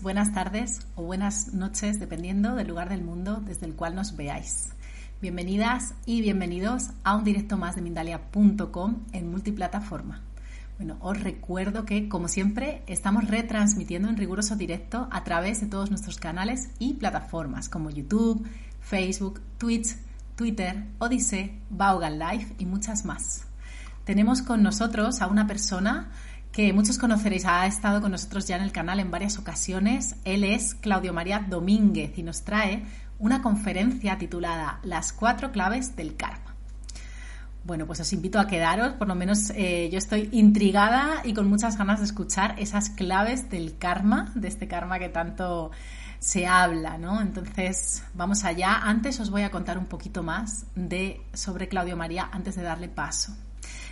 Buenas tardes o buenas noches, dependiendo del lugar del mundo desde el cual nos veáis. Bienvenidas y bienvenidos a un directo más de Mindalia.com en multiplataforma. Bueno, os recuerdo que, como siempre, estamos retransmitiendo en riguroso directo a través de todos nuestros canales y plataformas como YouTube, Facebook, Twitch, Twitter, Odyssey, Vaughan Live y muchas más. Tenemos con nosotros a una persona que muchos conoceréis, ha estado con nosotros ya en el canal en varias ocasiones. Él es Claudio María Domínguez y nos trae una conferencia titulada Las cuatro claves del karma. Bueno, pues os invito a quedaros, por lo menos eh, yo estoy intrigada y con muchas ganas de escuchar esas claves del karma, de este karma que tanto se habla, ¿no? Entonces, vamos allá. Antes os voy a contar un poquito más de sobre Claudio María antes de darle paso.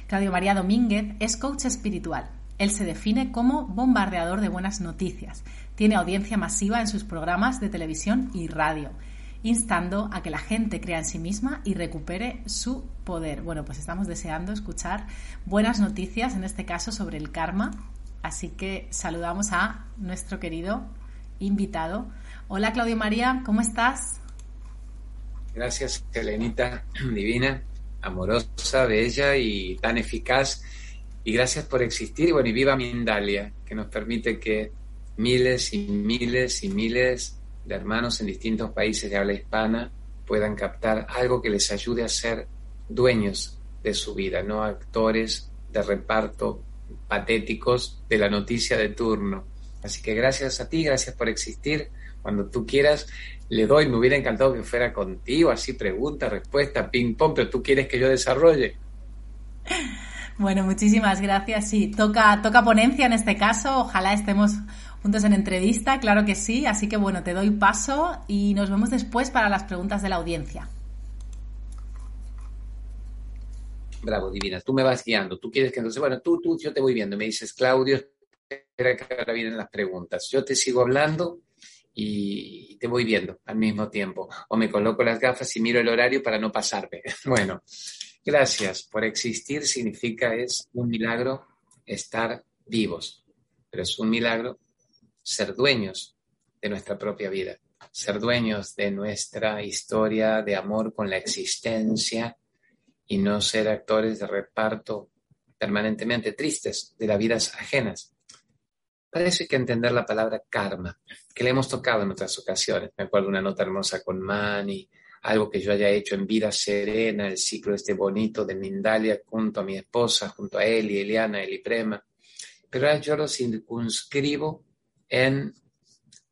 Claudio María Domínguez es coach espiritual, él se define como bombardeador de buenas noticias. Tiene audiencia masiva en sus programas de televisión y radio, instando a que la gente crea en sí misma y recupere su poder. Bueno, pues estamos deseando escuchar buenas noticias, en este caso sobre el karma. Así que saludamos a nuestro querido invitado. Hola Claudio María, ¿cómo estás? Gracias, Elenita, divina, amorosa, bella y tan eficaz y gracias por existir y bueno, y viva Mindalia, que nos permite que miles y miles y miles de hermanos en distintos países de habla hispana puedan captar algo que les ayude a ser dueños de su vida, no actores de reparto patéticos de la noticia de turno. Así que gracias a ti, gracias por existir. Cuando tú quieras, le doy, me hubiera encantado que fuera contigo, así pregunta, respuesta, ping pong, pero tú quieres que yo desarrolle. Bueno, muchísimas gracias. Sí, toca, toca ponencia en este caso. Ojalá estemos juntos en entrevista, claro que sí. Así que bueno, te doy paso y nos vemos después para las preguntas de la audiencia. Bravo, divina. Tú me vas guiando. Tú quieres que entonces, bueno, tú, tú, yo te voy viendo. Me dices, Claudio, espera que ahora vienen las preguntas. Yo te sigo hablando y te voy viendo al mismo tiempo. O me coloco las gafas y miro el horario para no pasarme. Bueno, Gracias por existir significa es un milagro estar vivos, pero es un milagro ser dueños de nuestra propia vida, ser dueños de nuestra historia de amor con la existencia y no ser actores de reparto permanentemente tristes de las vidas ajenas. Para eso hay que entender la palabra karma, que le hemos tocado en otras ocasiones. Me acuerdo una nota hermosa con Mani, algo que yo haya hecho en vida serena, el ciclo este bonito de Mindalia junto a mi esposa, junto a Eli, Eliana, Eli Prema. Pero ahora yo lo circunscribo en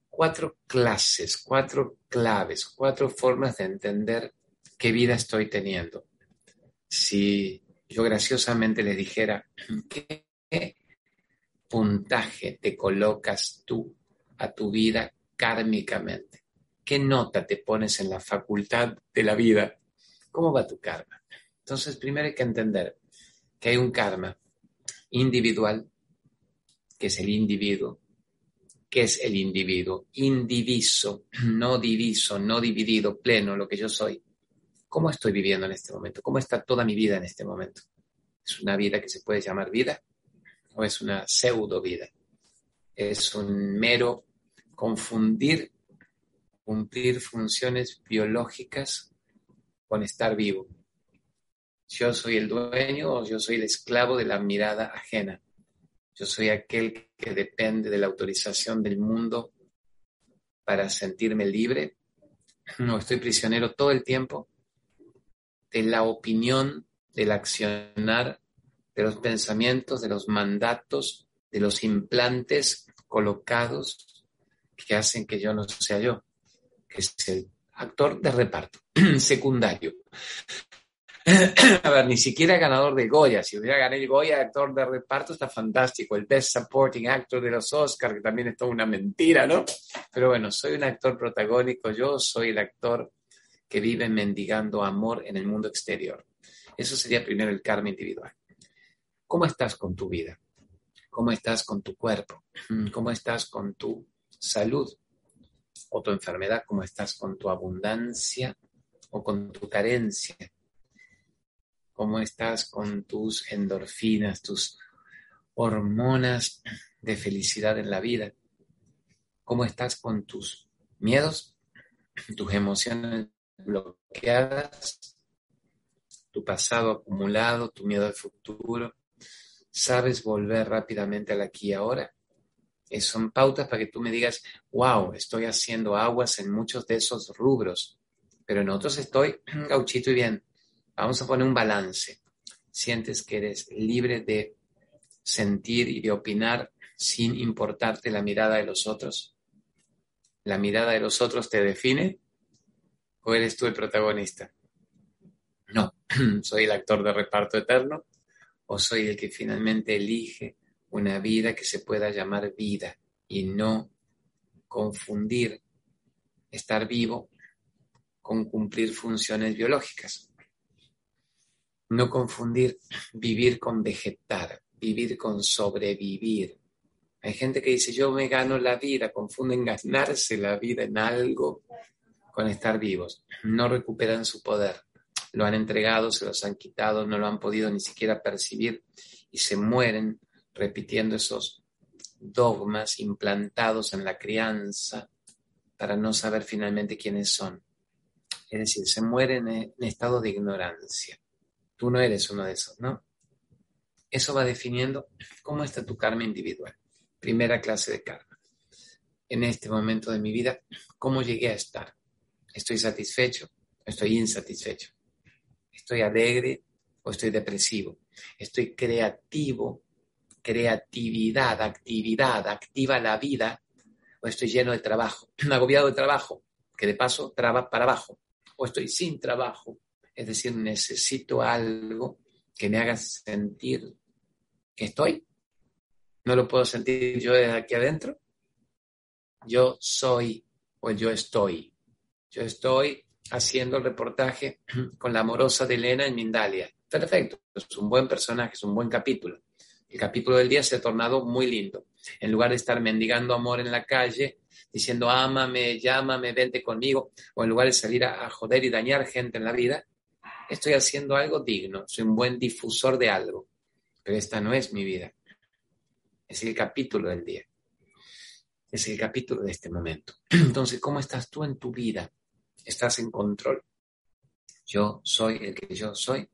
cuatro clases, cuatro claves, cuatro formas de entender qué vida estoy teniendo. Si yo graciosamente les dijera, ¿qué puntaje te colocas tú a tu vida kármicamente? ¿Qué nota te pones en la facultad de la vida? ¿Cómo va tu karma? Entonces, primero hay que entender que hay un karma individual, que es el individuo, que es el individuo, indiviso, no diviso, no dividido, pleno, lo que yo soy. ¿Cómo estoy viviendo en este momento? ¿Cómo está toda mi vida en este momento? ¿Es una vida que se puede llamar vida o es una pseudo vida? Es un mero confundir cumplir funciones biológicas con estar vivo. Yo soy el dueño o yo soy el esclavo de la mirada ajena. Yo soy aquel que depende de la autorización del mundo para sentirme libre. No estoy prisionero todo el tiempo de la opinión, del accionar, de los pensamientos, de los mandatos, de los implantes colocados que hacen que yo no sea yo que es el actor de reparto, secundario. A ver, ni siquiera ganador de Goya. Si hubiera ganado el Goya, actor de reparto, está fantástico. El Best Supporting Actor de los Oscars, que también es toda una mentira, ¿no? Pero bueno, soy un actor protagónico. Yo soy el actor que vive mendigando amor en el mundo exterior. Eso sería primero el karma individual. ¿Cómo estás con tu vida? ¿Cómo estás con tu cuerpo? ¿Cómo estás con tu salud? O tu enfermedad, cómo estás con tu abundancia o con tu carencia, cómo estás con tus endorfinas, tus hormonas de felicidad en la vida, ¿Cómo estás con tus miedos, tus emociones bloqueadas, tu pasado acumulado, tu miedo al futuro? ¿Sabes volver rápidamente al aquí y ahora? Son pautas para que tú me digas, wow, estoy haciendo aguas en muchos de esos rubros, pero en otros estoy gauchito y bien. Vamos a poner un balance. Sientes que eres libre de sentir y de opinar sin importarte la mirada de los otros. ¿La mirada de los otros te define o eres tú el protagonista? No, soy el actor de reparto eterno o soy el que finalmente elige una vida que se pueda llamar vida y no confundir estar vivo con cumplir funciones biológicas. No confundir vivir con vegetar, vivir con sobrevivir. Hay gente que dice, yo me gano la vida, confunden ganarse la vida en algo con estar vivos. No recuperan su poder. Lo han entregado, se los han quitado, no lo han podido ni siquiera percibir y se mueren repitiendo esos dogmas implantados en la crianza para no saber finalmente quiénes son. Es decir, se mueren en estado de ignorancia. Tú no eres uno de esos, ¿no? Eso va definiendo cómo está tu karma individual. Primera clase de karma. En este momento de mi vida, ¿cómo llegué a estar? ¿Estoy satisfecho? ¿Estoy insatisfecho? ¿Estoy alegre o estoy depresivo? ¿Estoy creativo creatividad, actividad, activa la vida, o estoy lleno de trabajo, agobiado de trabajo, que de paso traba para abajo, o estoy sin trabajo, es decir, necesito algo que me haga sentir que estoy. No lo puedo sentir yo desde aquí adentro. Yo soy o yo estoy. Yo estoy haciendo el reportaje con la amorosa de Elena en Mindalia. Perfecto, es un buen personaje, es un buen capítulo el capítulo del día se ha tornado muy lindo. En lugar de estar mendigando amor en la calle, diciendo ámame, llámame, vente conmigo, o en lugar de salir a, joder y dañar gente en la vida, estoy haciendo algo digno, soy un buen difusor de algo. Pero esta no es mi vida. Es el capítulo del día. Es el capítulo de este momento. Entonces, ¿cómo estás tú en tu vida? ¿Estás en control? Yo soy el que yo soy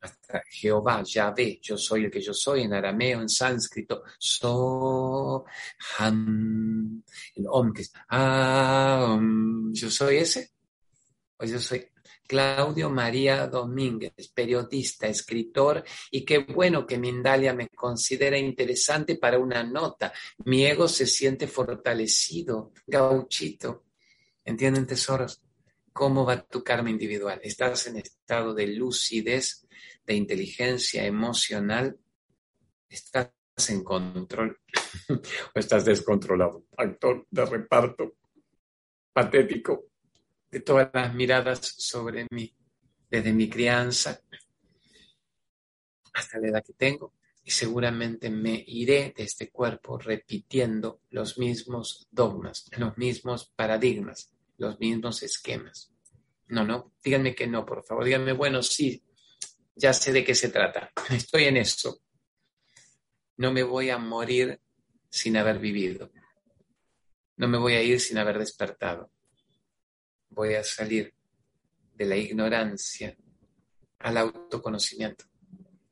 hasta Jehová, Yahvé, yo soy el que yo soy, en arameo, en sánscrito, so, ham, el om que ah, yo soy ese, o yo soy Claudio María Domínguez, periodista, escritor, y qué bueno que Mindalia me considera interesante para una nota. Mi ego se siente fortalecido, gauchito. ¿Entienden, tesoros? ¿Cómo va tu karma individual? ¿Estás en estado de lucidez? De inteligencia emocional, estás en control o estás descontrolado. Actor de reparto patético de todas las miradas sobre mí, desde mi crianza hasta la edad que tengo. Y seguramente me iré de este cuerpo repitiendo los mismos dogmas, los mismos paradigmas, los mismos esquemas. No, no, díganme que no, por favor. Díganme, bueno, sí, ya sé de qué se trata. Estoy en eso. No me voy a morir sin haber vivido. No me voy a ir sin haber despertado. Voy a salir de la ignorancia al autoconocimiento.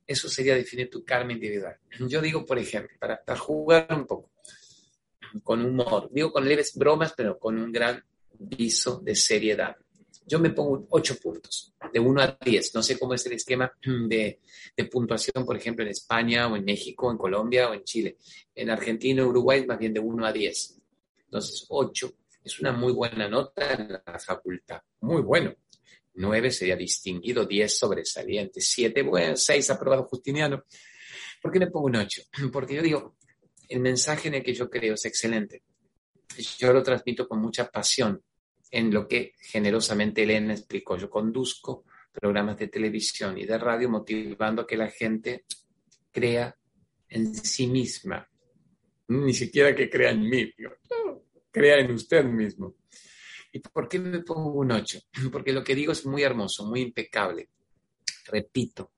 Eso sería definir tu karma individual. Yo digo, por ejemplo, para, para jugar un poco, con humor, digo con leves bromas, pero con un gran viso de seriedad yo me pongo ocho puntos, de 1 a 10. No sé cómo es el esquema de, puntuación, por ejemplo, en España o en México, en Colombia o en Chile. En Argentina y Uruguay, más bien de 1 a 10. Entonces, 8 es una muy buena nota en la facultad. Muy bueno. 9 sería distinguido, 10 sobresaliente, 7, bueno, 6 aprobado Justiniano. ¿Por qué le pongo un 8? Porque yo digo, el mensaje en el que yo creo es excelente. Yo lo transmito con mucha pasión en lo que generosamente Elena explicó. Yo conduzco programas de televisión y de radio motivando que la gente crea en sí misma. Ni siquiera que crea en mí, crea en usted mismo. ¿Y por qué me pongo un 8? Porque lo que digo es muy hermoso, muy impecable. Repito,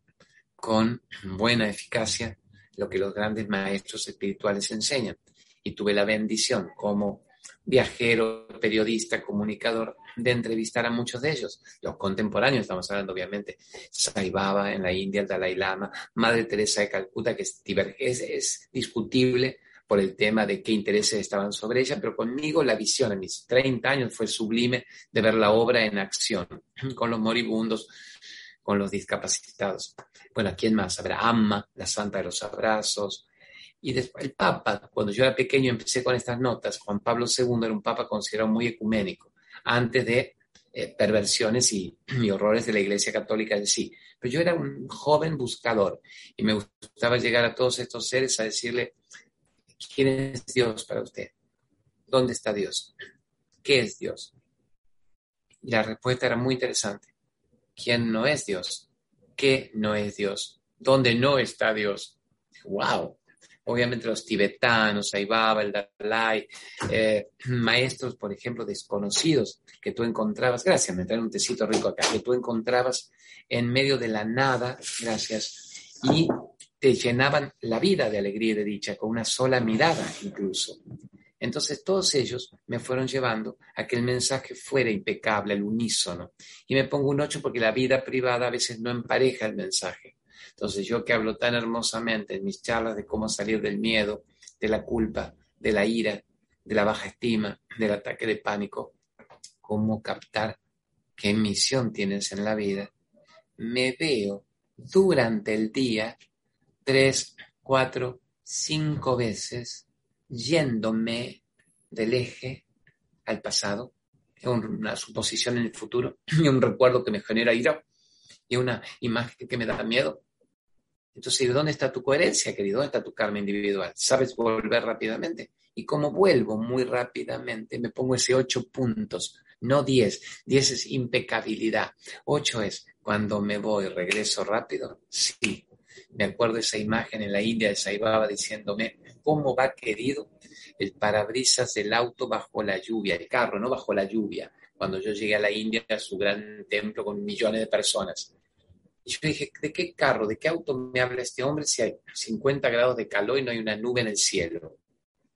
con buena eficacia lo que los grandes maestros espirituales enseñan. y tuve la bendición como viajero, periodista, comunicador, de entrevistar a muchos de ellos, los contemporáneos, estamos hablando obviamente, Sai Baba en la India, el Dalai Lama, Madre Teresa de Calcuta, que es, es discutible por el tema de qué intereses estaban sobre ella, pero conmigo la visión en mis 30 años fue sublime de ver la obra en acción, con los moribundos, con los discapacitados. Bueno, ¿quién más? Habrá Amma, la Santa de los Abrazos. Y después el Papa, cuando yo era pequeño empecé con estas notas, Juan Pablo II era un Papa considerado muy ecuménico, antes de eh, perversiones y, y, horrores de la Iglesia Católica en sí. Pero yo era un joven buscador y me gustaba llegar a todos estos seres a decirle, ¿Quién es Dios para usted? ¿Dónde está Dios? ¿Qué es Dios? Y la respuesta era muy interesante. ¿Quién no es Dios? ¿Qué no es Dios? ¿Dónde no está Dios? ¡Wow! Obviamente los tibetanos, Aibaba, el Dalai, eh, maestros, por ejemplo, desconocidos que tú encontrabas, gracias, me traen un tecito rico acá, que tú encontrabas en medio de la nada, gracias, y te llenaban la vida de alegría y de dicha, con una sola mirada incluso. Entonces todos ellos me fueron llevando a que el mensaje fuera impecable, al unísono. Y me pongo un ocho porque la vida privada a veces no empareja el mensaje. Entonces yo que hablo tan hermosamente en mis charlas de cómo salir del miedo, de la culpa, de la ira, de la baja estima, del ataque de pánico, cómo captar qué misión tienes en la vida, me veo durante el día tres, cuatro, cinco veces yéndome del eje al pasado, una suposición en el futuro y un recuerdo que me genera ira y una imagen que me da miedo. Entonces, ¿de dónde está tu coherencia, querido? ¿Dónde está tu karma individual? ¿Sabes volver rápidamente? Y como vuelvo muy rápidamente, me pongo ese ocho puntos, no diez. Diez es impecabilidad. Ocho es cuando me voy, regreso rápido. Sí, me acuerdo esa imagen en la India de Saibaba diciéndome, ¿cómo va querido el parabrisas del auto bajo la lluvia, el carro, no bajo la lluvia? Cuando yo llegué a la India, a su gran templo con millones de personas. Yo dije, ¿de qué carro, de qué auto me habla este hombre si hay 50 grados de calor y no hay una nube en el cielo?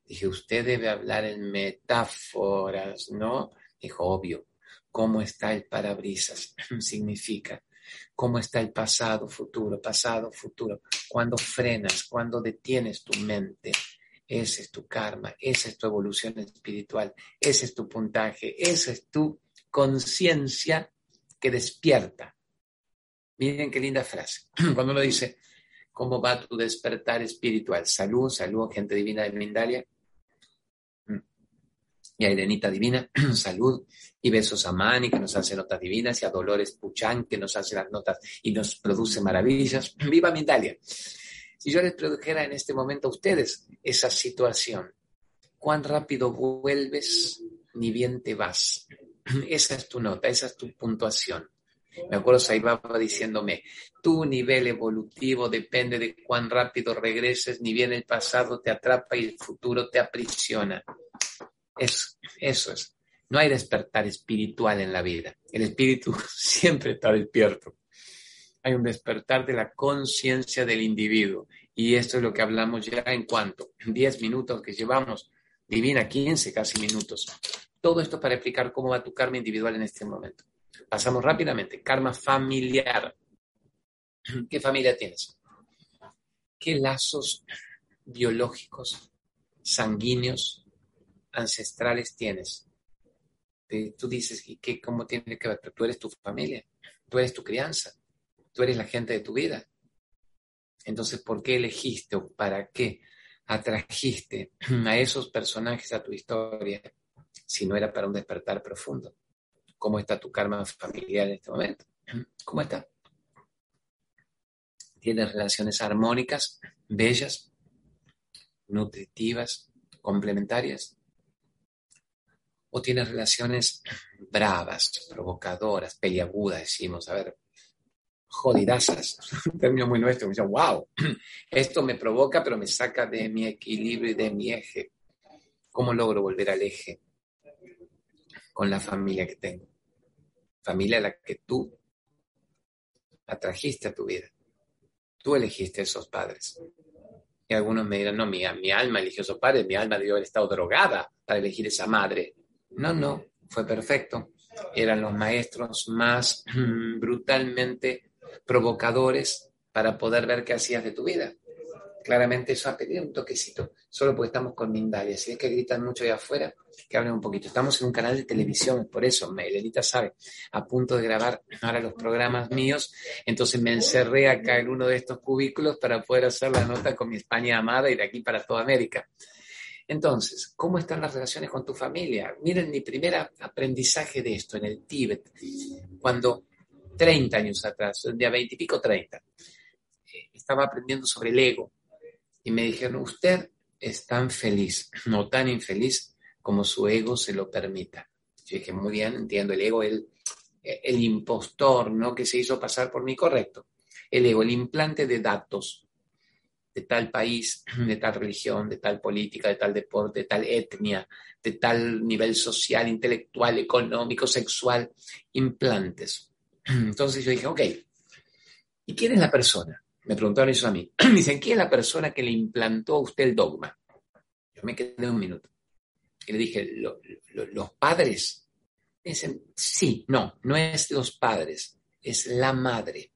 Dije, usted debe hablar en metáforas, ¿no? Dijo, obvio. ¿Cómo está el parabrisas? Significa cómo está el pasado, futuro, pasado, futuro. Cuando frenas, cuando detienes tu mente, ese es tu karma, esa es tu evolución espiritual, ese es tu puntaje, esa es tu conciencia que despierta. Miren qué linda frase. Cuando uno dice, ¿cómo va tu despertar espiritual? Salud, salud, gente divina de Mindalia y a Irenita Divina, salud, y besos a Mani, que nos hace notas divinas, y a Dolores Puchán, que nos hace las notas y nos produce maravillas. ¡Viva Mindalia! Si yo les produjera en este momento a ustedes esa situación, ¿cuán rápido vuelves ni bien te vas? Esa es tu nota, esa es tu puntuación. Me acuerdo Saibaba diciéndome, tu nivel evolutivo depende de cuán rápido regreses, ni bien el pasado te atrapa y el futuro te aprisiona. Eso, eso es. No hay despertar espiritual en la vida. El espíritu siempre está despierto. Hay un despertar de la conciencia del individuo. Y esto es lo que hablamos ya en cuanto 10 minutos que llevamos, divina 15 casi minutos. Todo esto para explicar cómo va tu karma individual en este momento. Pasamos rápidamente. Karma familiar. ¿Qué familia tienes? ¿Qué lazos biológicos, sanguíneos, ancestrales tienes. Tú dices, ¿y qué, cómo tiene que ver? Tú eres tu familia, tú eres tu crianza, tú eres la gente de tu vida. Entonces, ¿por qué elegiste o para qué atrajiste a esos personajes a tu historia si no era para un despertar profundo? ¿Cómo está tu karma familiar en este momento? ¿Cómo está? ¿Tienes relaciones armónicas, bellas, nutritivas, complementarias? o tienes relaciones bravas, provocadoras, peliagudas, decimos, a ver, jodidasas, un término muy nuestro, me dice, wow, esto me provoca, pero me saca de mi equilibrio y de mi eje. ¿Cómo logro volver al eje con la familia que tengo? Familia a la que tú atrajiste a tu vida. Tú elegiste esos padres. Y algunos me dirán, no, mi, mi alma eligió su padre, mi alma debió haber estado drogada para elegir esa madre. No, no, fue perfecto. Eran los maestros más brutalmente provocadores para poder ver qué hacías de tu vida. Claramente eso ha pedido un toquecito, solo porque estamos con Mindalia. Si es que gritan mucho allá afuera, que hablen un poquito. Estamos en un canal de televisión, por eso, Elenita sabe, a punto de grabar ahora los programas míos, entonces me encerré acá en uno de estos cubículos para poder hacer la nota con mi España amada y de aquí para toda América. Entonces, ¿cómo están las relaciones con tu familia? Miren mi primer aprendizaje de esto en el Tíbet, cuando 30 años atrás, un día 20 y pico, 30, eh, estaba aprendiendo sobre el ego y me dijeron, usted es tan feliz, no tan infeliz como su ego se lo permita. Yo dije, muy bien, entiendo, el ego, el, el impostor, ¿no? Que se hizo pasar por mí, correcto. El ego, el implante de datos de tal país, de tal religión, de tal política, de tal deporte, de tal etnia, de tal nivel social, intelectual, económico, sexual, implantes. Entonces yo dije, ok, ¿y quién es la persona? Me preguntaron eso a mí. Me dicen, ¿quién es la persona que le implantó a usted el dogma? Yo me quedé un minuto. Y le dije, ¿los padres? dicen, sí, no, no es los padres, es la madre.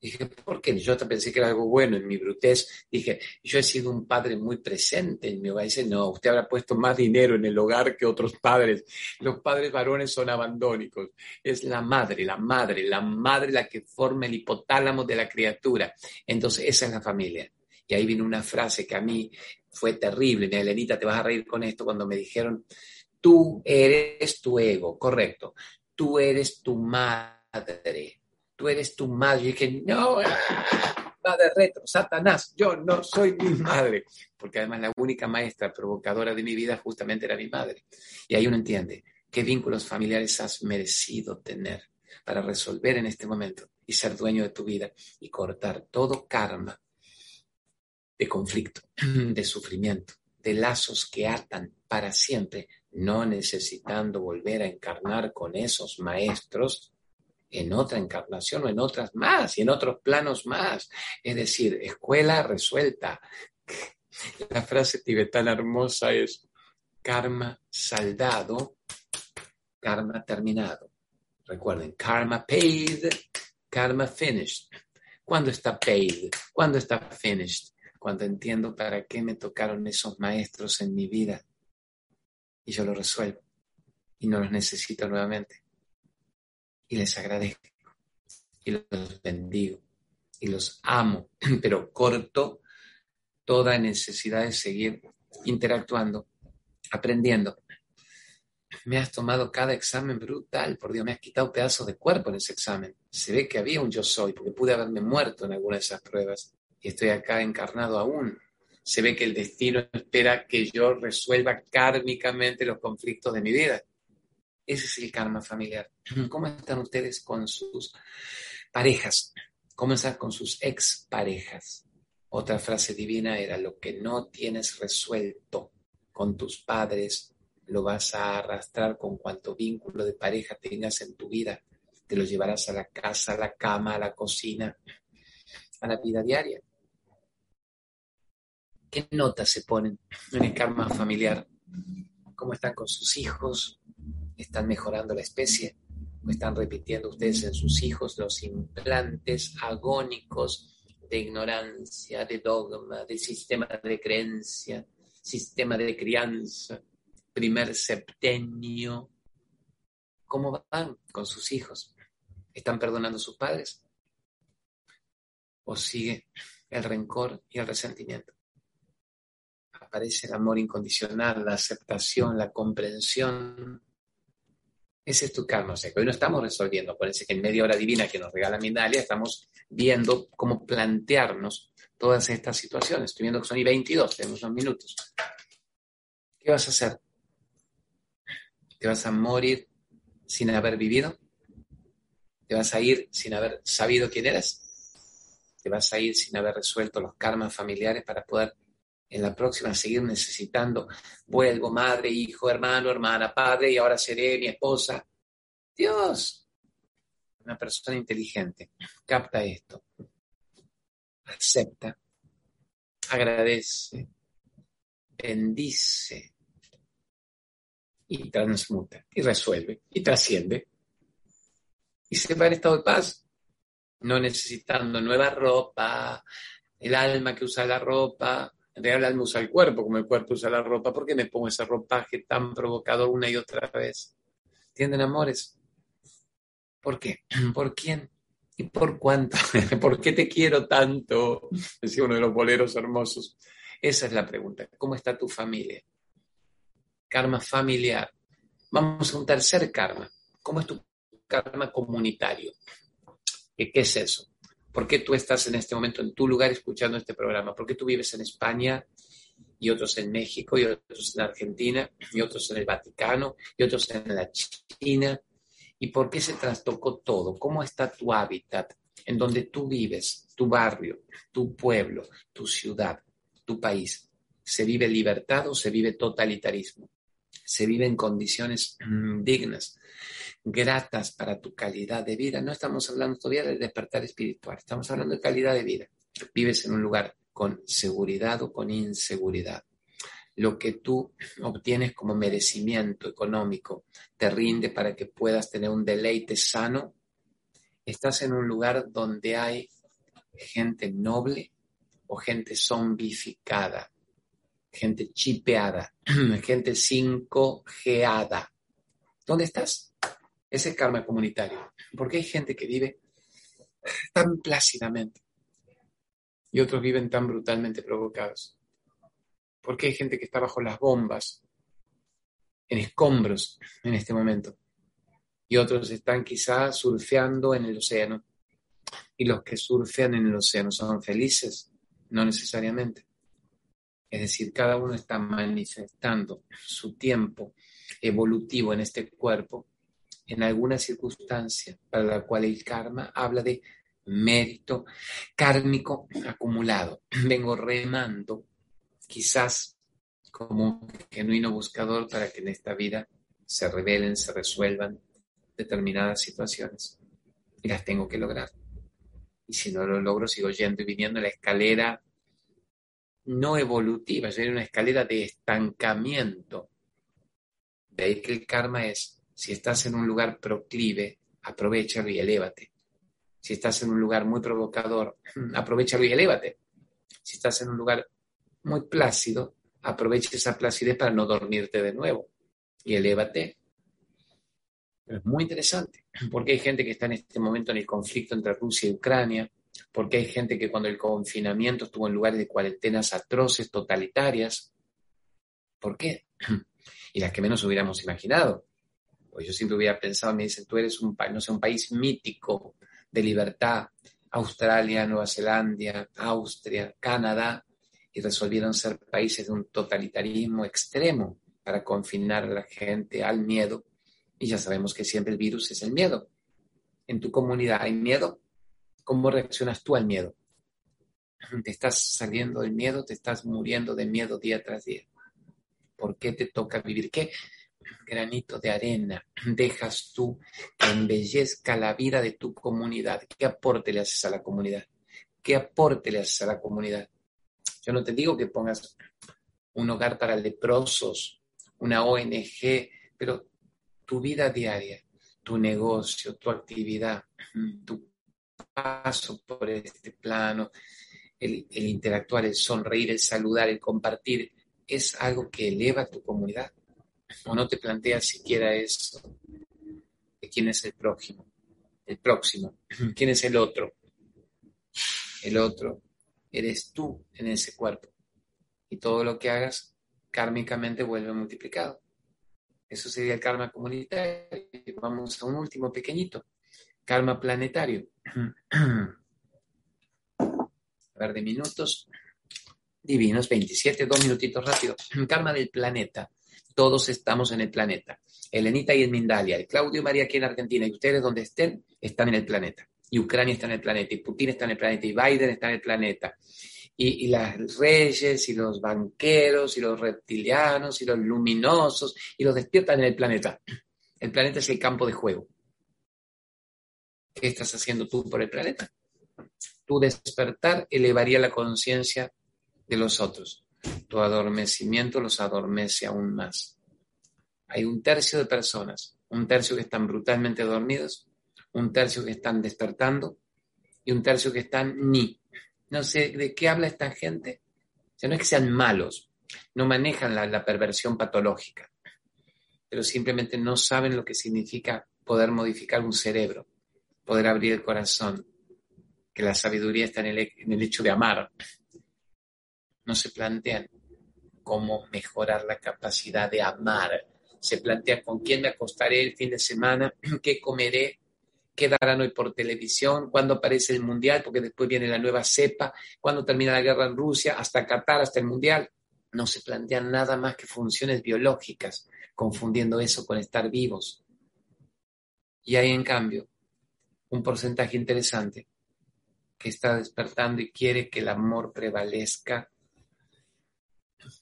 Dije, ¿por qué? Yo pensé que era algo bueno en mi brutez. Dije, yo he sido un padre muy presente en mi hogar. Dice, no, usted habrá puesto más dinero en el hogar que otros padres. Los padres varones son abandónicos. Es la madre, la madre, la madre la que forma el hipotálamo de la criatura. Entonces, esa es la familia. Y ahí vino una frase que a mí fue terrible. Mi Elenita, te vas a reír con esto cuando me dijeron, tú eres tu ego, correcto. Tú eres tu madre tú eres tu madre. Y dije, no, va de retro, Satanás, yo no soy mi madre. Porque además la única maestra provocadora de mi vida justamente era mi madre. Y ahí uno entiende qué vínculos familiares has merecido tener para resolver en este momento y ser dueño de tu vida y cortar todo karma de conflicto, de sufrimiento, de lazos que atan para siempre, no necesitando volver a encarnar con esos maestros en otra encarnación o en otras más y en otros planos más. Es decir, escuela resuelta. La frase tibetana hermosa es karma saldado, karma terminado. Recuerden, karma paid, karma finished. ¿Cuándo está paid? ¿Cuándo está finished? Cuando entiendo para qué me tocaron esos maestros en mi vida y yo lo resuelvo y no los necesito nuevamente y les agradezco y los bendigo y los amo, pero corto toda necesidad de seguir interactuando, aprendiendo. Me has tomado cada examen brutal, por Dios, me has quitado pedazos de cuerpo en ese examen. Se ve que había un yo soy, porque pude haberme muerto en alguna de esas pruebas y estoy acá encarnado aún. Se ve que el destino espera que yo resuelva kármicamente los conflictos de mi vida. Ese es el karma familiar. ¿Cómo están ustedes con sus parejas? ¿Cómo están con sus exparejas? Otra frase divina era, lo que no tienes resuelto con tus padres, lo vas a arrastrar con cuanto vínculo de pareja tengas en tu vida. Te lo llevarás a la casa, a la cama, a la cocina, a la vida diaria. ¿Qué notas se ponen en el karma familiar? ¿Cómo están con sus hijos? Están mejorando la especie, o están repitiendo ustedes en sus hijos los implantes agónicos de ignorancia, de dogma, de sistema de creencia, sistema de crianza, primer septenio. ¿Cómo van con sus hijos? ¿Están perdonando a sus padres? ¿O sigue el rencor y el resentimiento? Aparece el amor incondicional, la aceptación, la comprensión es. O sea, que hoy no estamos resolviendo. Parece que en media hora divina que nos regala Mindalia estamos viendo cómo plantearnos todas estas situaciones. Estoy viendo que son y 22, tenemos unos minutos. ¿Qué vas a hacer? ¿Te vas a morir sin haber vivido? ¿Te vas a ir sin haber sabido quién eres? ¿Te vas a ir sin haber resuelto los karmas familiares para poder en la próxima seguir necesitando, vuelvo, madre, hijo, hermano, hermana, padre, y ahora seré mi esposa. Dios, una persona inteligente, capta esto, acepta, agradece, bendice y transmuta y resuelve y trasciende y se va en estado de paz, no necesitando nueva ropa, el alma que usa la ropa, en realidad el usa el cuerpo, como el cuerpo usa la ropa, ¿por qué me pongo ese ropaje tan provocador una y otra vez? ¿Entienden, amores? ¿Por qué? ¿Por quién? ¿Y por cuánto? ¿Por qué te quiero tanto? Decía uno de los boleros hermosos. Esa es la pregunta. ¿Cómo está tu familia? Karma familiar. Vamos a un tercer karma. ¿Cómo es tu karma comunitario? ¿Qué, ¿Qué es eso? ¿Por qué tú estás en este momento en tu lugar escuchando este programa? ¿Por qué tú vives en España y otros en México y otros en Argentina y otros en el Vaticano y otros en la China ¿Y por qué se trastocó todo? ¿Cómo está tu hábitat? En donde tú vives, tu barrio, tu pueblo, tu ciudad, tu país. ¿Se vive libertad o se vive totalitarismo? ¿Se vive en condiciones mm, dignas, gratas para tu calidad de vida? No estamos hablando todavía de despertar espiritual, estamos hablando de calidad de vida. ¿Vives en un lugar con seguridad o con inseguridad? lo que tú obtienes como merecimiento económico te rinde para que puedas tener un deleite sano, estás en un lugar donde hay gente noble o gente zombificada, gente chipeada, gente 5Gada. ¿Dónde estás? Ese karma comunitario. Porque hay gente que vive tan plácidamente y otros viven tan brutalmente provocados porque hay gente que está bajo las bombas, en escombros en este momento, y otros están quizás surfeando en el océano. Y los que surfean en el océano son felices, no necesariamente. Es decir, cada uno está manifestando su tiempo evolutivo en este cuerpo en alguna circunstancia para la cual el karma habla de mérito kármico acumulado. Vengo remando quizás como un genuino buscador para que en esta vida se revelen, se resuelvan determinadas situaciones. Y las tengo que lograr. Y si no lo logro, sigo yendo y viniendo la escalera no evolutiva, es una escalera de estancamiento. De ahí que el karma es, si estás en un lugar proclive, aprovechalo y elévate. Si estás en un lugar muy provocador, aprovechalo y elévate. Si estás en un lugar muy plácido, aprovecha esa placidez para no dormirte de nuevo y elévate. es muy interesante, porque hay gente que está en este momento en el conflicto entre Rusia y Ucrania, porque hay gente que cuando el confinamiento estuvo en lugares de cuarentenas atroces, totalitarias. ¿Por qué? Y las que menos hubiéramos imaginado. Pues yo siempre hubiera pensado, me dicen, tú eres un, no sé, un país mítico de libertad, Australia, Nueva Zelanda, Austria, Canadá, y resolvieron ser países de un totalitarismo extremo para confinar a la gente al miedo. Y ya sabemos que siempre el virus es el miedo. En tu comunidad hay miedo. ¿Cómo reaccionas tú al miedo? ¿Te estás saliendo del miedo? ¿Te estás muriendo de miedo día tras día? ¿Por qué te toca vivir? ¿Qué granito de arena dejas tú que embellezca la vida de tu comunidad? ¿Qué aporte le haces a la comunidad? ¿Qué aporte le haces a la comunidad? Yo no te digo que pongas un hogar para leprosos, una ONG, pero tu vida diaria, tu negocio, tu actividad, tu paso por este plano, el, interactuar, el sonreír, el saludar, el compartir, es algo que eleva tu comunidad. O no te planteas siquiera eso de quién es el próximo, el próximo, quién es el otro. El otro eres tú en ese cuerpo. Y todo lo que hagas kármicamente vuelve multiplicado. Eso sería el karma comunitario. Vamos a un último pequeñito. Karma planetario. A ver, de minutos divinos, 27, dos minutitos rápido. Karma del planeta. Todos estamos en el planeta. Elenita y en Mindalia, el Claudio y María aquí en Argentina, y ustedes donde estén, están en el planeta y Ucrania está en el planeta, y Putin está en el planeta, y Biden está en el planeta, y, las reyes, y los banqueros, y los reptilianos, y los luminosos, y los despiertan en el planeta. El planeta es el campo de juego. ¿Qué estás haciendo tú por el planeta? Tu despertar elevaría la conciencia de los otros. Tu adormecimiento los adormece aún más. Hay un tercio de personas, un tercio que están brutalmente dormidos, un tercio que están despertando y un tercio que están ni. No sé de qué habla esta gente. O sea, no es que sean malos, no manejan la, la perversión patológica, pero simplemente no saben lo que significa poder modificar un cerebro, poder abrir el corazón, que la sabiduría está en el, en el hecho de amar. No se plantean cómo mejorar la capacidad de amar. Se plantean con quién me acostaré el fin de semana, qué comeré, qué darán hoy por televisión, cuándo aparece el Mundial, porque después viene la nueva cepa, cuándo termina la guerra en Rusia, hasta Qatar, hasta el Mundial. No se plantean nada más que funciones biológicas, confundiendo eso con estar vivos. Y hay, en cambio, un porcentaje interesante que está despertando y quiere que el amor prevalezca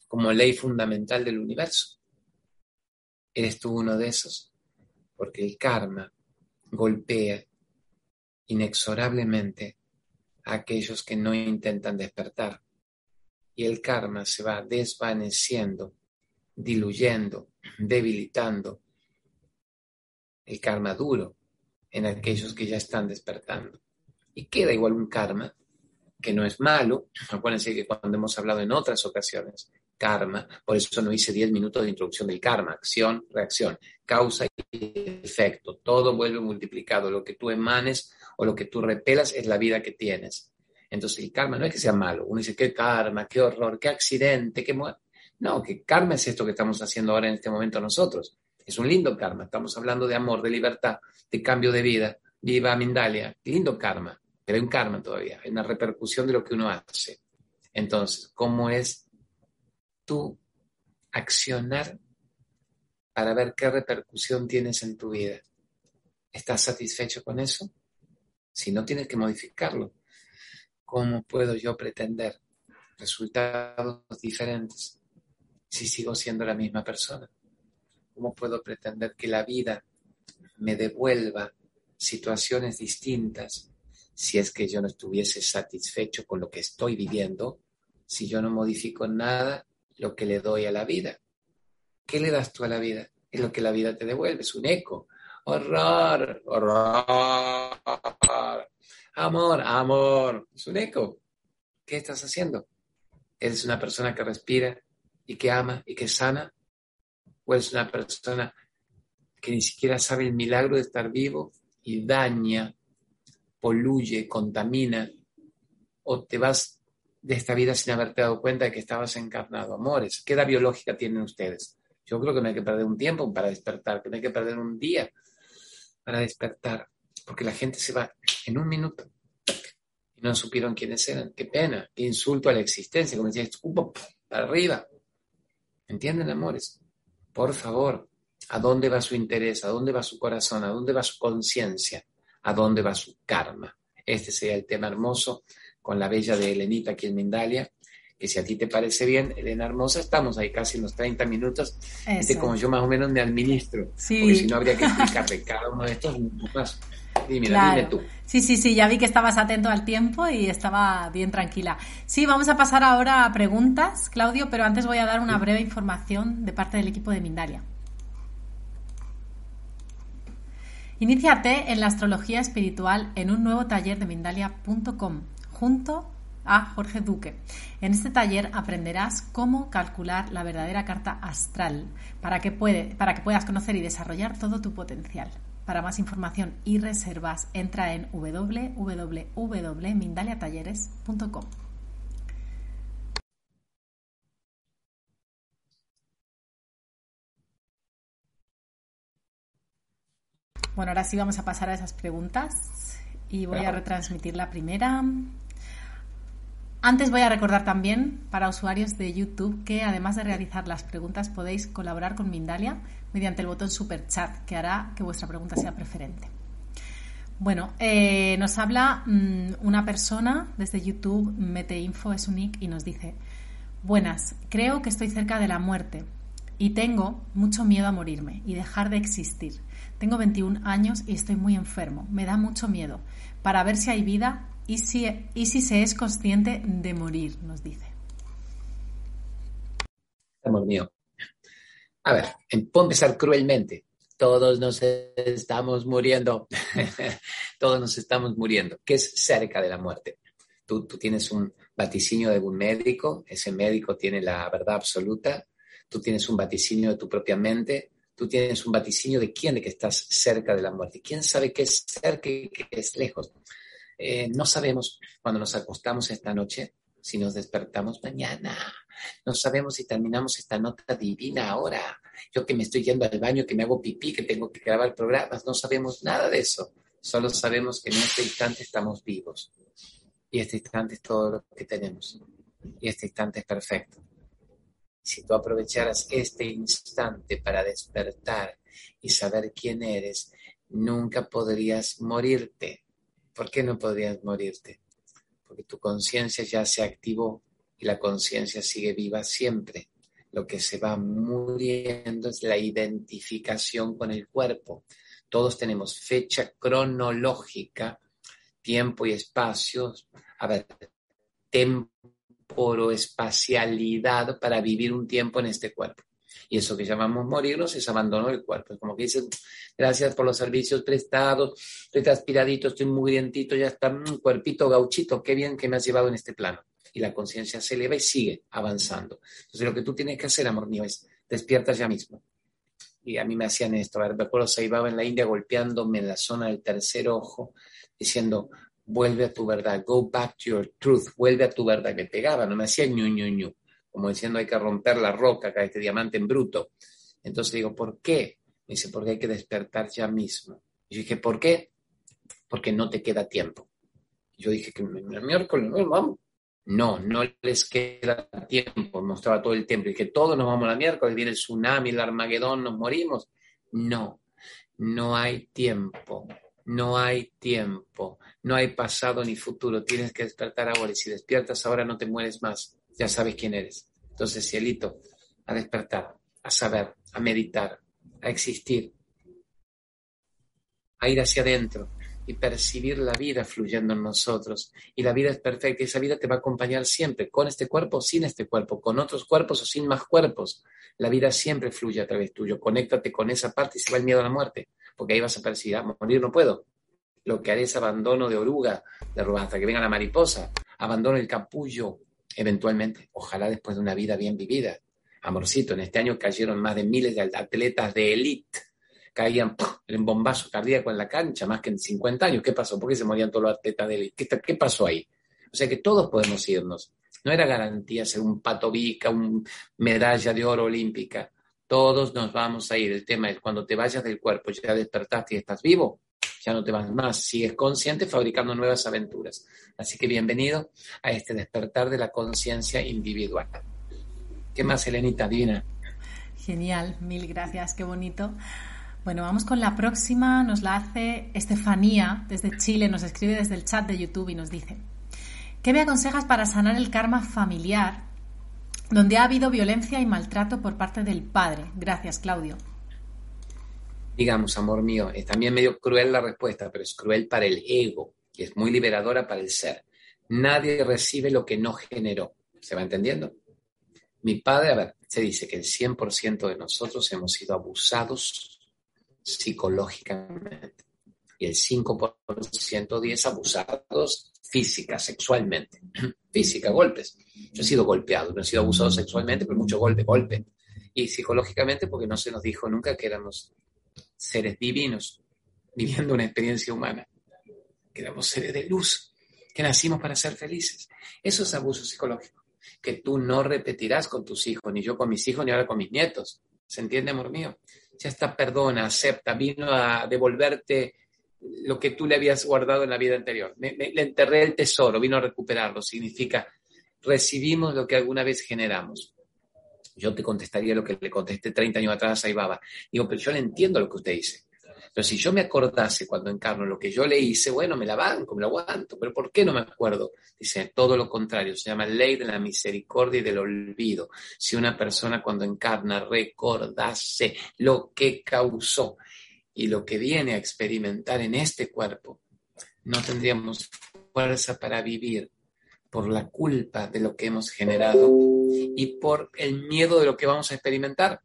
como ley fundamental del universo. ¿Eres tú uno de esos? Porque el karma golpea inexorablemente a aquellos que no intentan despertar. Y el karma se va desvaneciendo, diluyendo, debilitando. El karma duro en aquellos que ya están despertando. Y queda igual un karma que no es malo. Acuérdense que cuando hemos hablado en otras ocasiones, karma, por eso no hice 10 minutos de introducción del karma, acción, reacción, causa y efecto, todo vuelve multiplicado, lo que tú emanes o lo que tú repelas es la vida que tienes. Entonces el karma no es que sea malo, uno dice, qué karma, qué horror, qué accidente, qué muerte. No, que karma es esto que estamos haciendo ahora en este momento nosotros. Es un lindo karma, estamos hablando de amor, de libertad, de cambio de vida. Viva Mindalia, lindo karma, pero hay un karma todavía, hay una repercusión de lo que uno hace. Entonces, ¿cómo es tú accionar para ver qué repercusión tienes en tu vida. ¿Estás satisfecho con eso? Si no, tienes que modificarlo. ¿Cómo puedo yo pretender resultados diferentes si sigo siendo la misma persona? ¿Cómo puedo pretender que la vida me devuelva situaciones distintas si es que yo no estuviese satisfecho con lo que estoy viviendo? Si yo no modifico nada, lo que le doy a la vida. ¿Qué le das tú a la vida? Es lo que la vida te devuelve, es un eco. Horror, horror. Amor, amor. Es un eco. ¿Qué estás haciendo? ¿Eres una persona que respira y que ama y que sana? ¿O eres una persona que ni siquiera sabe el milagro de estar vivo y daña, poluye, contamina? ¿O te vas de esta vida sin haberte dado cuenta de que estabas encarnado. Amores, ¿qué edad biológica tienen ustedes? Yo creo que no hay que perder un tiempo para despertar, que no hay que perder un día para despertar, porque la gente se va en un minuto y no supieron quiénes eran. Qué pena, qué insulto a la existencia, como decía, para arriba. ¿Entienden, amores? Por favor, ¿a dónde va su interés? ¿A dónde va su corazón? ¿A dónde va su conciencia? ¿A dónde va su karma? Este sería el tema hermoso con la bella de Elenita aquí en Mindalia, que si a ti te parece bien, Elena Hermosa, estamos ahí casi en los 30 minutos, este, como yo más o menos me administro, sí. porque si no habría que explicarle cada uno de estos más. Dime, dime tú. Sí, sí, sí, ya vi que estabas atento al tiempo y estaba bien tranquila. Sí, vamos a pasar ahora a preguntas, Claudio, pero antes voy a dar una breve información de parte del equipo de Mindalia. Iníciate en la astrología espiritual en un nuevo taller de Mindalia.com junto a Jorge Duque. En este taller aprenderás cómo calcular la verdadera carta astral para que, para que puedas conocer y desarrollar todo tu potencial. Para más información y reservas, entra en www.mindaliatalleres.com. Bueno, ahora sí vamos a pasar a esas preguntas y voy a retransmitir la primera. Antes voy a recordar también para usuarios de YouTube que además de realizar las preguntas podéis colaborar con Mindalia mediante el botón Super Chat que hará que vuestra pregunta sea preferente. Bueno, eh, nos habla mm, una persona desde YouTube, Mete Info es un y nos dice, buenas, creo que estoy cerca de la muerte y tengo mucho miedo a morirme y dejar de existir. Tengo 21 años y estoy muy enfermo, me da mucho miedo. Para ver si hay vida ¿Y si, ¿Y si se es consciente de morir? Nos dice. amor mío. A ver, puedo empezar cruelmente. Todos nos estamos muriendo. Todos nos estamos muriendo. ¿Qué es cerca de la muerte? Tú, tú tienes un vaticinio de un médico, ese médico tiene la verdad absoluta, tú tienes un vaticinio de tu propia mente, tú tienes un vaticinio de quién, de que estás cerca de la muerte. ¿Quién sabe qué es cerca y qué es lejos? Eh, no sabemos cuando nos acostamos esta noche si nos despertamos mañana. No sabemos si terminamos esta nota divina ahora. Yo que me estoy yendo al baño, que me hago pipí, que tengo que grabar programas, no sabemos nada de eso. Solo sabemos que en este instante estamos vivos. Y este instante es todo lo que tenemos. Y este instante es perfecto. Si tú aprovecharas este instante para despertar y saber quién eres, nunca podrías morirte. ¿Por qué no podrías morirte? Porque tu conciencia ya se activó y la conciencia sigue viva siempre. Lo que se va muriendo es la identificación con el cuerpo. Todos tenemos fecha cronológica, tiempo y espacio. A ver, tiempo espacialidad para vivir un tiempo en este cuerpo. Y eso que llamamos morirnos es abandono del cuerpo. Es como que dicen, gracias por los servicios prestados, estoy transpiradito, estoy muy dientito, ya está, un mm, cuerpito gauchito, qué bien que me has llevado en este plano. Y la conciencia se eleva y sigue avanzando. Entonces lo que tú tienes que hacer, amor mío, es despiertas ya mismo. Y a mí me hacían esto, a ver, se iba en la India golpeándome en la zona del tercer ojo, diciendo, vuelve a tu verdad, go back to your truth, vuelve a tu verdad. Me pegaba, no me hacía ñu, ñu, ñu, como diciendo hay que romper la roca, acá este diamante en bruto. Entonces digo, ¿por qué? Me dice, porque hay que despertar ya mismo. Y yo dije, ¿por qué? Porque no te queda tiempo. Yo dije que miércoles no vamos. No, no les queda tiempo. Mostraba todo el tiempo. Y que todos nos vamos la miércoles, viene el tsunami, el Armagedón, nos morimos. No, no hay tiempo no hay tiempo, no hay pasado ni futuro, tienes que despertar ahora y si despiertas ahora no te mueres más, ya sabes quién eres. Entonces, cielito, a despertar, a saber, a meditar, a existir, a ir hacia adentro y percibir la vida fluyendo en nosotros. Y la vida es perfecta, y esa vida te va a acompañar siempre, con este cuerpo o sin este cuerpo, con otros cuerpos o sin más cuerpos. La vida siempre fluye a través tuyo. Conéctate con esa parte y se va el miedo a la muerte porque ahí vas a percibir, ah, morir no puedo. Lo que haré es abandono de oruga, de oruga, hasta que venga la mariposa, abandono el capullo, eventualmente, ojalá después de una vida bien vivida. Amorcito, en este año cayeron más de miles de atletas de élite, caían en bombazo cardíaco en la cancha, más que en 50 años. ¿Qué pasó? ¿Por qué se morían todos los atletas de élite? ¿Qué, pasó ahí? O sea que todos podemos irnos. No era garantía ser un patobica, un medalla de oro olímpica. Todos nos vamos a ir. El tema es cuando te vayas del cuerpo, ya despertaste y estás vivo, ya no te vas más. Sigues consciente fabricando nuevas aventuras. Así que bienvenido a este despertar de la conciencia individual. ¿Qué más, Elenita Divina? Genial, mil gracias, qué bonito. Bueno, vamos con la próxima. Nos la hace Estefanía desde Chile, nos escribe desde el chat de YouTube y nos dice, ¿qué me aconsejas para sanar el karma familiar donde ha habido violencia y maltrato por parte del padre. Gracias, Claudio. Digamos, amor mío, es también medio cruel la respuesta, pero es cruel para el ego y es muy liberadora para el ser. Nadie recibe lo que no generó. ¿Se va entendiendo? Mi padre, a ver, se dice que el 100% de nosotros hemos sido abusados psicológicamente y el 5% 10 abusados física, sexualmente. Física, golpes. Yo he sido golpeado, no he sido abusado sexualmente, pero mucho golpe, golpe. Y psicológicamente porque no se nos dijo nunca que éramos seres divinos, viviendo una experiencia humana, que éramos seres de luz, que nacimos para ser felices. Eso es abuso psicológico, que tú no repetirás con tus hijos, ni yo con mis hijos, ni ahora con mis nietos. ¿Se entiende, amor mío? Ya está, perdona, acepta, vino a devolverte lo que tú le habías guardado en la vida anterior. le enterré el tesoro, vino a recuperarlo. Significa, recibimos lo que alguna vez generamos. Yo te contestaría lo que le contesté 30 años atrás a Ibaba. Digo, pero yo le entiendo lo que usted dice. Pero si yo me acordase cuando encarno lo que yo le hice, bueno, me la banco, me lo aguanto. Pero ¿por qué no me acuerdo? Dice, todo lo contrario. Se llama ley de la misericordia y del olvido. Si una persona cuando encarna recordase lo que causó y lo que viene a experimentar en este cuerpo, no tendríamos fuerza para vivir por la culpa de lo que hemos generado y por el miedo de lo que vamos a experimentar.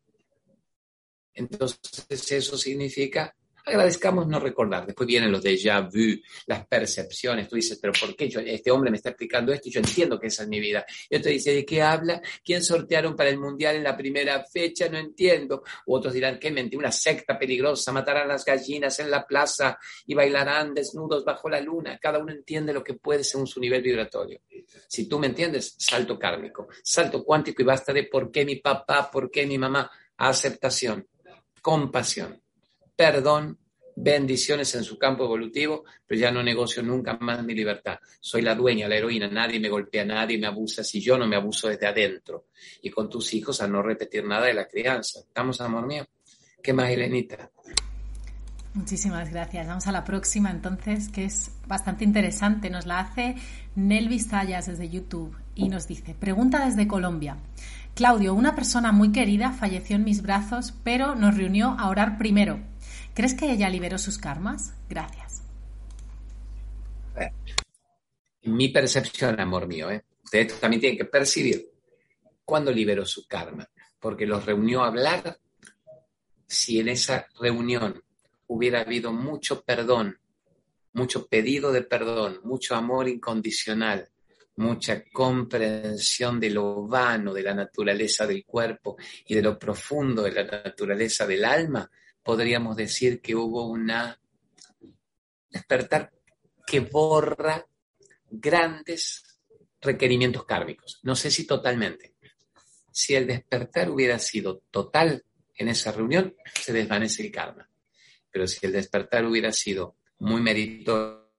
Entonces eso significa Agradezcamos no recordar. Después vienen los déjà vu, las percepciones. Tú dices, pero ¿por qué yo, este hombre me está explicando esto y yo entiendo que esa es mi vida? Y otro dice, ¿de qué habla? ¿Quién sortearon para el mundial en la primera fecha? No entiendo. U otros dirán, ¿qué mentira? Una secta peligrosa, matarán las gallinas en la plaza y bailarán desnudos bajo la luna. Cada uno entiende lo que puede según su nivel vibratorio. Si tú me entiendes, salto kármico, salto cuántico y basta de por qué mi papá, por qué mi mamá. Aceptación, compasión perdón, bendiciones en su campo evolutivo, pero ya no negocio nunca más mi libertad. Soy la dueña, la heroína, nadie me golpea, nadie me abusa si yo no me abuso desde adentro. Y con tus hijos a no repetir nada de la crianza. ¿Estamos, amor mío? ¿Qué más, Elenita? Muchísimas gracias. Vamos a la próxima entonces, que es bastante interesante. Nos la hace Nelvis Zayas desde YouTube y nos dice, pregunta desde Colombia. Claudio, una persona muy querida falleció en mis brazos, pero nos reunió a orar primero ¿Crees que ella liberó sus karmas? Gracias. Mi percepción, amor mío, ¿eh? ustedes también tienen que percibir cuándo liberó su karma, porque los reunió a hablar. Si en esa reunión hubiera habido mucho perdón, mucho pedido de perdón, mucho amor incondicional, mucha comprensión de lo vano de la naturaleza del cuerpo y de lo profundo de la naturaleza del alma, podríamos decir que hubo una despertar que borra grandes requerimientos kármicos. No sé si totalmente. Si el despertar hubiera sido total en esa reunión, se desvanece el karma. Pero si el despertar hubiera sido muy meritorio,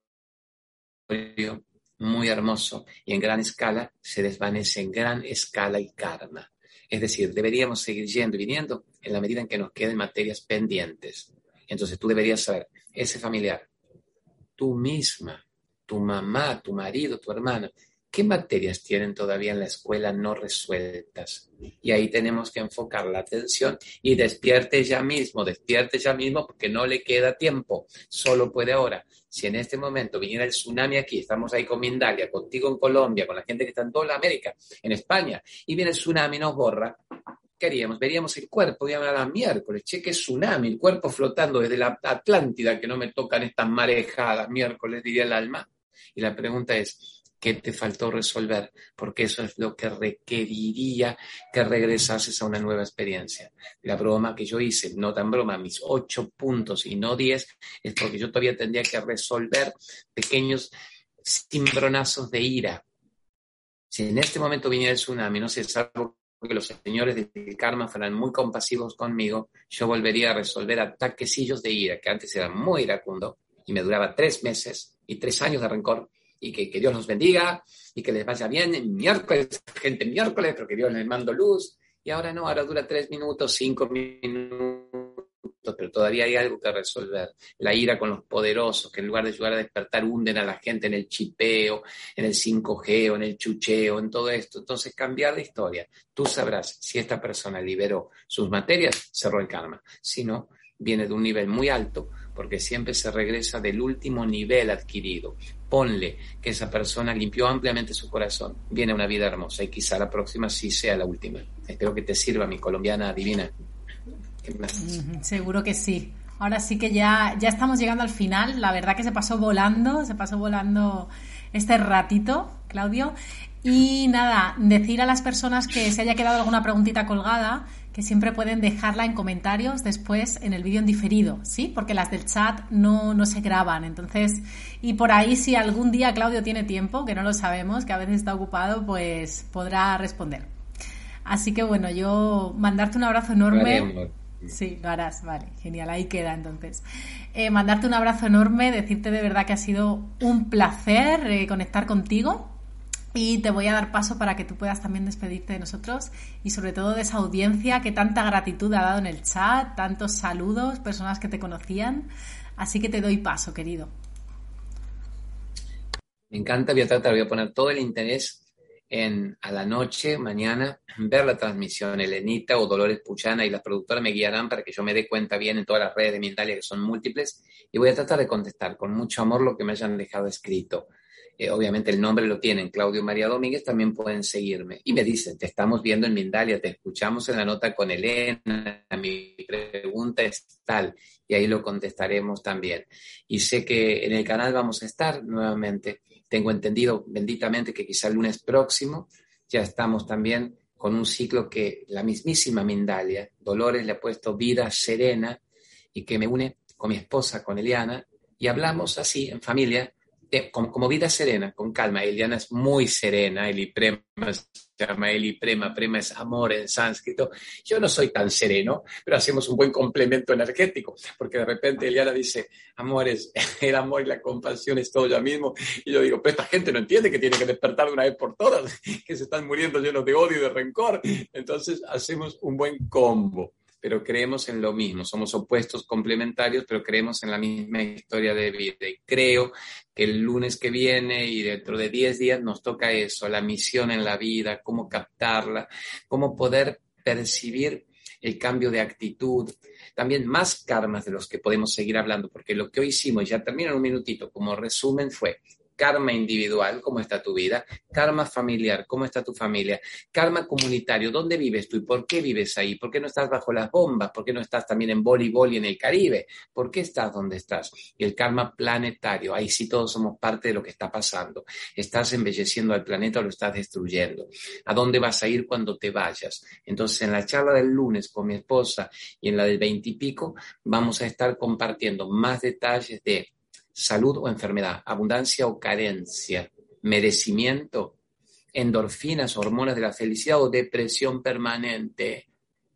muy hermoso y en gran escala, se desvanece en gran escala el karma. Es decir, deberíamos seguir yendo y viniendo en la medida en que nos queden materias pendientes. Entonces tú deberías saber, ese familiar, tú misma, tu mamá, tu marido, tu hermana, ¿qué materias tienen todavía en la escuela no resueltas? Y ahí tenemos que enfocar la atención y despierte ya mismo, despierte ya mismo porque no le queda tiempo, solo puede ahora. Si en este momento viniera el tsunami aquí, estamos ahí con Mindalia, contigo en Colombia, con la gente que está en toda la América, en España, y viene el tsunami y nos borra, ¿qué haríamos? Veríamos el cuerpo, digamos, a miércoles, cheque tsunami, el cuerpo flotando desde la Atlántida, que no me tocan estas marejadas, miércoles, diría el alma. Y la pregunta es, ¿Qué te faltó resolver? Porque eso es lo que requeriría que regresases a una nueva experiencia. La broma que yo hice, no tan broma, mis ocho puntos y no diez, es porque yo todavía tendría que resolver pequeños cimbronazos de ira. Si en este momento viniera el tsunami, no sé, salvo que los señores del karma fueran muy compasivos conmigo, yo volvería a resolver ataquecillos de ira, que antes era muy iracundo y me duraba tres meses y tres años de rencor y que, Dios los bendiga y que les vaya bien. En miércoles, gente miércoles, pero que Dios les mando luz. Y ahora no, ahora dura tres minutos, cinco minutos, pero todavía hay algo que resolver. La ira con los poderosos, que en lugar de ayudar a despertar, hunden a la gente en el chipeo, en el 5G o en el chucheo, en todo esto. Entonces, cambiar de historia. Tú sabrás si esta persona liberó sus materias, cerró el karma. Si no, viene de un nivel muy alto, porque siempre se regresa del último nivel adquirido ponle que esa persona limpió ampliamente su corazón, viene una vida hermosa y quizá la próxima sí sea la última. Espero que te sirva, mi colombiana divina. seguro que sí. Ahora sí que ya, ya estamos llegando al final. La verdad que se pasó volando, se pasó volando este ratito, Claudio. Y nada, decir a las personas que se haya quedado alguna preguntita colgada, que siempre pueden dejarla en comentarios después en el vídeo en diferido, ¿sí? Porque las del chat no, no se graban. Entonces, y por ahí si algún día Claudio tiene tiempo, que no lo sabemos, que a veces está ocupado, pues podrá responder. Así que bueno, yo mandarte un abrazo enorme. Sí, lo harás, vale, genial, ahí queda entonces. Eh, mandarte un abrazo enorme, decirte de verdad que ha sido un placer eh, conectar contigo y te voy a dar paso para que tú puedas también despedirte de nosotros y sobre todo de esa audiencia que tanta gratitud ha dado en el chat, tantos saludos, personas que te conocían. Así que te doy paso, querido. Me encanta, voy a tratar, voy a poner todo el interés en a la noche, mañana, ver la transmisión. Elenita o Dolores Puchana y las productoras me guiarán para que yo me dé cuenta bien en todas las redes de Mindalia, que son múltiples, y voy a tratar de contestar con mucho amor lo que me hayan dejado escrito. Eh, obviamente el nombre lo tienen, Claudio María Domínguez, también pueden seguirme. Y me dicen, te estamos viendo en Mindalia, te escuchamos en la nota con Elena, mi pregunta es tal, y ahí lo contestaremos también. Y sé que en el canal vamos a estar nuevamente. Tengo entendido benditamente que quizá el lunes próximo ya estamos también con un ciclo que la mismísima Mindalia, Dolores le ha puesto vida serena y que me une con mi esposa, con Eliana, y hablamos así en familia como, vida serena, con calma. Eliana es muy serena, Eli Prema se llama Eli Prema, Prema es amor en sánscrito. Yo no soy tan sereno, pero hacemos un buen complemento energético, porque de repente Eliana dice, amores, el amor y la compasión es todo ya mismo. Y yo digo, pero esta gente no entiende que tiene que despertar de una vez por todas, que se están muriendo llenos de odio y de rencor. Entonces hacemos un buen combo pero creemos en lo mismo. Somos opuestos complementarios, pero creemos en la misma historia de vida. Y creo que el lunes que viene y dentro de 10 días nos toca eso, la misión en la vida, cómo captarla, cómo poder percibir el cambio de actitud, también más karmas de los que podemos seguir hablando, porque lo que hoy hicimos, ya termino en un minutito, como resumen fue karma individual, cómo está tu vida, karma familiar, cómo está tu familia, karma comunitario, dónde vives tú y por qué vives ahí, por qué no estás bajo las bombas, por qué no estás también en voleibol y en el Caribe, por qué estás donde estás. Y el karma planetario, ahí sí todos somos parte de lo que está pasando. ¿Estás embelleciendo al planeta o lo estás destruyendo? ¿A dónde vas a ir cuando te vayas? Entonces, en la charla del lunes con mi esposa y en la del veintipico, vamos a estar compartiendo más detalles de salud o enfermedad, abundancia o carencia, merecimiento, endorfinas, hormonas de la felicidad o depresión permanente.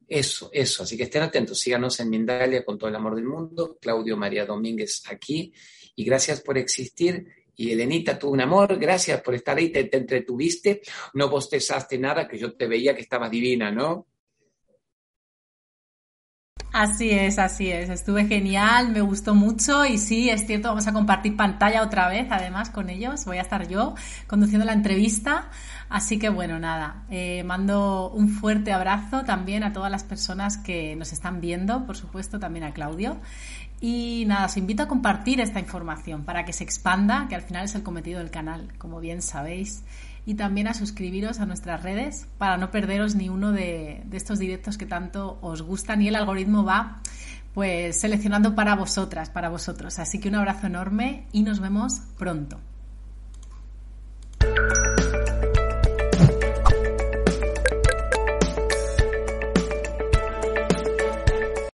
Eso, eso. Así que estén atentos, síganos en Mindalia con todo el amor del mundo. Claudio María Domínguez aquí. Y gracias por existir. Y Elenita, tú un amor, gracias por estar ahí, te, te entretuviste, no bostezaste nada, que yo te veía que estabas divina, ¿no? Así es, así es. Estuve genial, me gustó mucho y sí, es cierto, vamos a compartir pantalla otra vez, además, con ellos. Voy a estar yo conduciendo la entrevista. Así que bueno, nada, eh, mando un fuerte abrazo también a todas las personas que nos están viendo, por supuesto, también a Claudio. Y nada, os invito a compartir esta información para que se expanda, que al final es el cometido del canal, como bien sabéis y también a suscribiros a nuestras redes para no perderos ni uno de, de estos directos que tanto os gustan y el algoritmo va pues seleccionando para vosotras, para vosotros. Así que un abrazo enorme y nos vemos pronto.